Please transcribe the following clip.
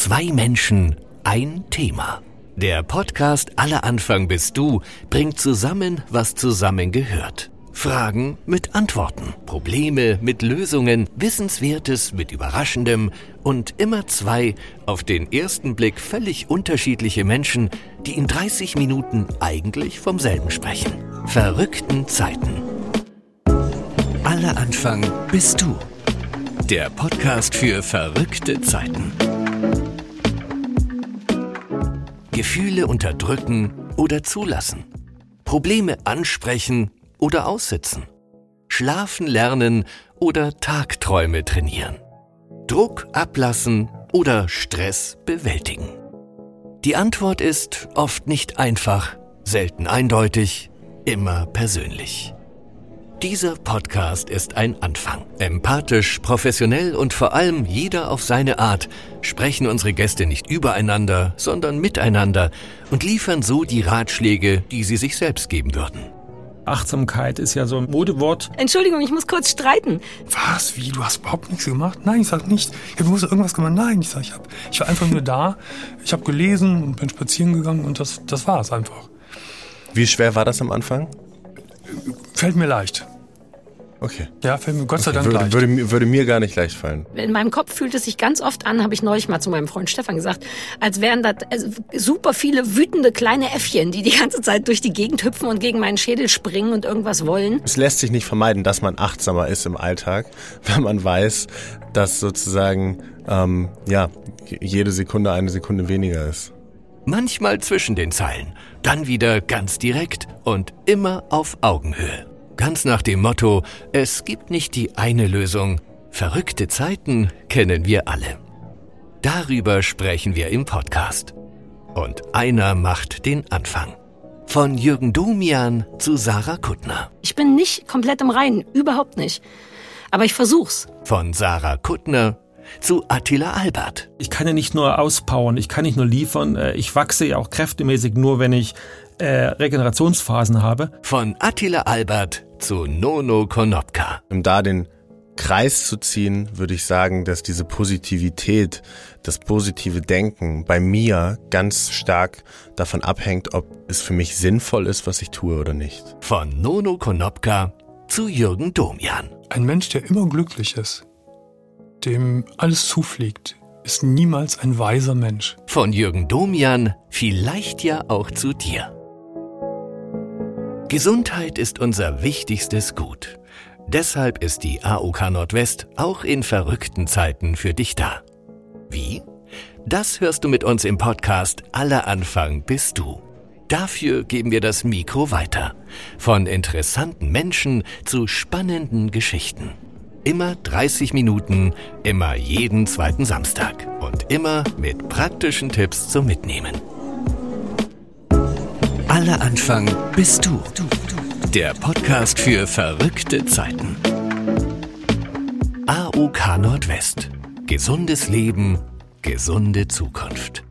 Zwei Menschen, ein Thema. Der Podcast Aller Anfang bist du bringt zusammen, was zusammengehört. Fragen mit Antworten, Probleme mit Lösungen, Wissenswertes mit Überraschendem und immer zwei auf den ersten Blick völlig unterschiedliche Menschen, die in 30 Minuten eigentlich vom selben sprechen. Verrückten Zeiten. Aller Anfang bist du. Der Podcast für verrückte Zeiten. Gefühle unterdrücken oder zulassen. Probleme ansprechen oder aussitzen. Schlafen lernen oder Tagträume trainieren. Druck ablassen oder Stress bewältigen. Die Antwort ist oft nicht einfach, selten eindeutig, immer persönlich. Dieser Podcast ist ein Anfang. Empathisch, professionell und vor allem jeder auf seine Art sprechen unsere Gäste nicht übereinander, sondern miteinander und liefern so die Ratschläge, die sie sich selbst geben würden. Achtsamkeit ist ja so ein Modewort. Entschuldigung, ich muss kurz streiten. Was? Wie? Du hast überhaupt nichts gemacht? Nein, ich sag nicht. Du hast irgendwas gemacht. Nein, ich sag, ich, hab, ich war einfach nur da. Ich habe gelesen und bin spazieren gegangen und das, das war es einfach. Wie schwer war das am Anfang? Fällt mir leicht. Okay. Ja, fällt mir Gott sei okay. Dank würde, leicht. Würde, würde mir gar nicht leicht fallen. In meinem Kopf fühlt es sich ganz oft an, habe ich neulich mal zu meinem Freund Stefan gesagt, als wären das also, super viele wütende kleine Äffchen, die die ganze Zeit durch die Gegend hüpfen und gegen meinen Schädel springen und irgendwas wollen. Es lässt sich nicht vermeiden, dass man achtsamer ist im Alltag, wenn man weiß, dass sozusagen ähm, ja jede Sekunde eine Sekunde weniger ist. Manchmal zwischen den Zeilen, dann wieder ganz direkt und immer auf Augenhöhe. Ganz nach dem Motto, es gibt nicht die eine Lösung. Verrückte Zeiten kennen wir alle. Darüber sprechen wir im Podcast. Und einer macht den Anfang. Von Jürgen Domian zu Sarah Kuttner. Ich bin nicht komplett im Reinen, überhaupt nicht. Aber ich versuch's. Von Sarah Kuttner zu Attila Albert. Ich kann ja nicht nur auspowern, ich kann nicht nur liefern, äh, ich wachse ja auch kräftemäßig nur, wenn ich äh, Regenerationsphasen habe. Von Attila Albert zu Nono Konopka. Um da den Kreis zu ziehen, würde ich sagen, dass diese Positivität, das positive Denken bei mir ganz stark davon abhängt, ob es für mich sinnvoll ist, was ich tue oder nicht. Von Nono Konopka zu Jürgen Domian. Ein Mensch, der immer glücklich ist, dem alles zufliegt, ist niemals ein weiser Mensch. Von Jürgen Domian vielleicht ja auch zu dir. Gesundheit ist unser wichtigstes Gut. Deshalb ist die AOK Nordwest auch in verrückten Zeiten für dich da. Wie? Das hörst du mit uns im Podcast Aller Anfang bist du. Dafür geben wir das Mikro weiter. Von interessanten Menschen zu spannenden Geschichten. Immer 30 Minuten, immer jeden zweiten Samstag und immer mit praktischen Tipps zum Mitnehmen. Aller Anfang bist du. Der Podcast für verrückte Zeiten. AOK Nordwest. Gesundes Leben, gesunde Zukunft.